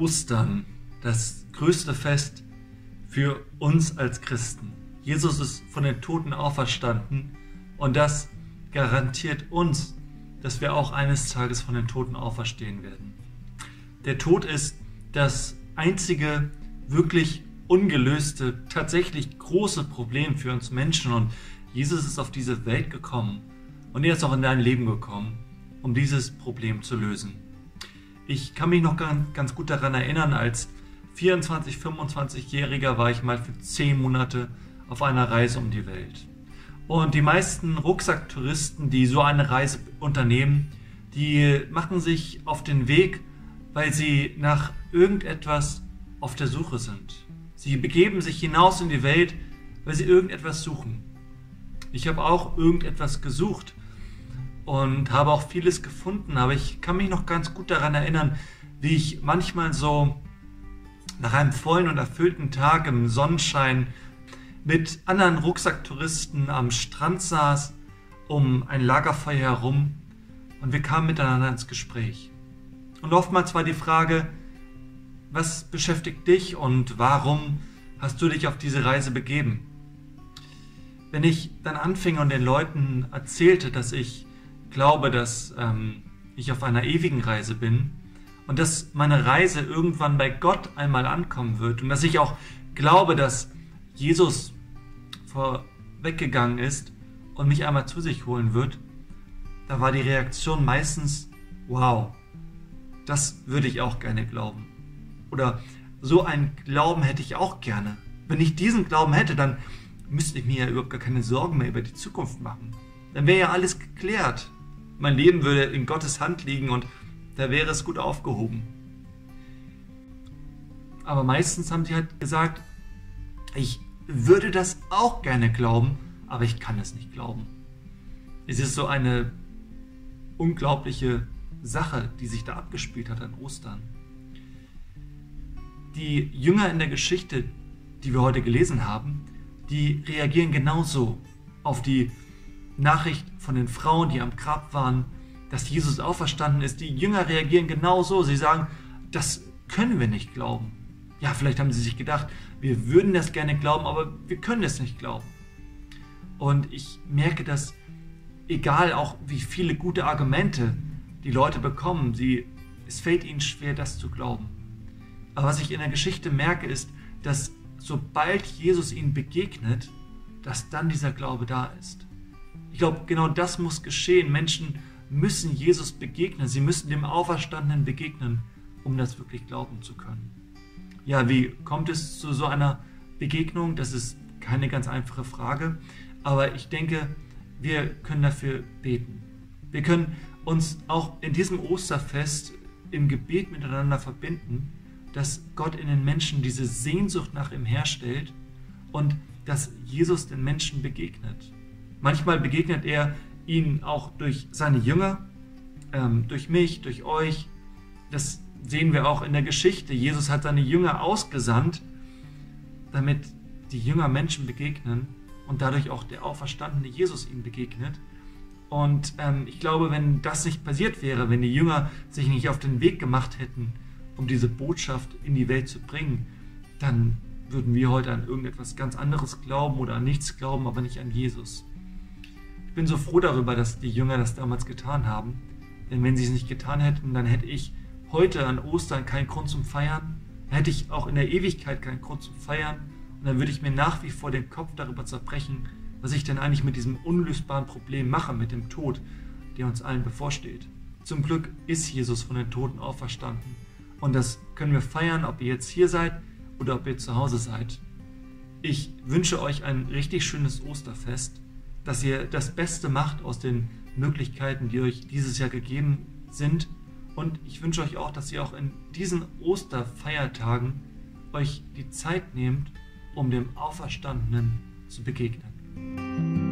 Ostern, das größte Fest für uns als Christen. Jesus ist von den Toten auferstanden und das garantiert uns, dass wir auch eines Tages von den Toten auferstehen werden. Der Tod ist das einzige wirklich ungelöste, tatsächlich große Problem für uns Menschen und Jesus ist auf diese Welt gekommen und er ist auch in dein Leben gekommen, um dieses Problem zu lösen. Ich kann mich noch ganz gut daran erinnern, als 24, 25-Jähriger war ich mal für 10 Monate auf einer Reise um die Welt. Und die meisten Rucksacktouristen, die so eine Reise unternehmen, die machen sich auf den Weg, weil sie nach irgendetwas auf der Suche sind. Sie begeben sich hinaus in die Welt, weil sie irgendetwas suchen. Ich habe auch irgendetwas gesucht und habe auch vieles gefunden, aber ich kann mich noch ganz gut daran erinnern, wie ich manchmal so nach einem vollen und erfüllten Tag im Sonnenschein mit anderen Rucksacktouristen am Strand saß, um ein Lagerfeuer herum und wir kamen miteinander ins Gespräch. Und oftmals war die Frage, was beschäftigt dich und warum hast du dich auf diese Reise begeben? Wenn ich dann anfing und den Leuten erzählte, dass ich glaube, dass ähm, ich auf einer ewigen Reise bin und dass meine Reise irgendwann bei Gott einmal ankommen wird und dass ich auch glaube, dass Jesus vorweggegangen ist und mich einmal zu sich holen wird, da war die Reaktion meistens, wow, das würde ich auch gerne glauben. Oder so einen Glauben hätte ich auch gerne. Wenn ich diesen Glauben hätte, dann müsste ich mir ja überhaupt gar keine Sorgen mehr über die Zukunft machen. Dann wäre ja alles geklärt. Mein Leben würde in Gottes Hand liegen und da wäre es gut aufgehoben. Aber meistens haben sie halt gesagt, ich würde das auch gerne glauben, aber ich kann es nicht glauben. Es ist so eine unglaubliche Sache, die sich da abgespielt hat an Ostern. Die Jünger in der Geschichte, die wir heute gelesen haben, die reagieren genauso auf die Nachricht von den Frauen, die am Grab waren, dass Jesus auferstanden ist. Die Jünger reagieren genauso. Sie sagen, das können wir nicht glauben. Ja, vielleicht haben sie sich gedacht, wir würden das gerne glauben, aber wir können es nicht glauben. Und ich merke, dass egal auch wie viele gute Argumente die Leute bekommen, sie, es fällt ihnen schwer, das zu glauben. Aber was ich in der Geschichte merke, ist, dass sobald Jesus ihnen begegnet, dass dann dieser Glaube da ist. Ich glaube, genau das muss geschehen. Menschen müssen Jesus begegnen. Sie müssen dem Auferstandenen begegnen, um das wirklich glauben zu können. Ja, wie kommt es zu so einer Begegnung? Das ist keine ganz einfache Frage. Aber ich denke, wir können dafür beten. Wir können uns auch in diesem Osterfest im Gebet miteinander verbinden dass Gott in den Menschen diese Sehnsucht nach ihm herstellt und dass Jesus den Menschen begegnet. Manchmal begegnet er ihnen auch durch seine Jünger, ähm, durch mich, durch euch. Das sehen wir auch in der Geschichte. Jesus hat seine Jünger ausgesandt, damit die Jünger Menschen begegnen und dadurch auch der auferstandene Jesus ihnen begegnet. Und ähm, ich glaube, wenn das nicht passiert wäre, wenn die Jünger sich nicht auf den Weg gemacht hätten, um diese Botschaft in die Welt zu bringen, dann würden wir heute an irgendetwas ganz anderes glauben oder an nichts glauben, aber nicht an Jesus. Ich bin so froh darüber, dass die Jünger das damals getan haben, denn wenn sie es nicht getan hätten, dann hätte ich heute an Ostern keinen Grund zum Feiern, hätte ich auch in der Ewigkeit keinen Grund zum Feiern. Und dann würde ich mir nach wie vor den Kopf darüber zerbrechen, was ich denn eigentlich mit diesem unlösbaren Problem mache, mit dem Tod, der uns allen bevorsteht. Zum Glück ist Jesus von den Toten auferstanden. Und das können wir feiern, ob ihr jetzt hier seid oder ob ihr zu Hause seid. Ich wünsche euch ein richtig schönes Osterfest, dass ihr das Beste macht aus den Möglichkeiten, die euch dieses Jahr gegeben sind. Und ich wünsche euch auch, dass ihr auch in diesen Osterfeiertagen euch die Zeit nehmt, um dem Auferstandenen zu begegnen.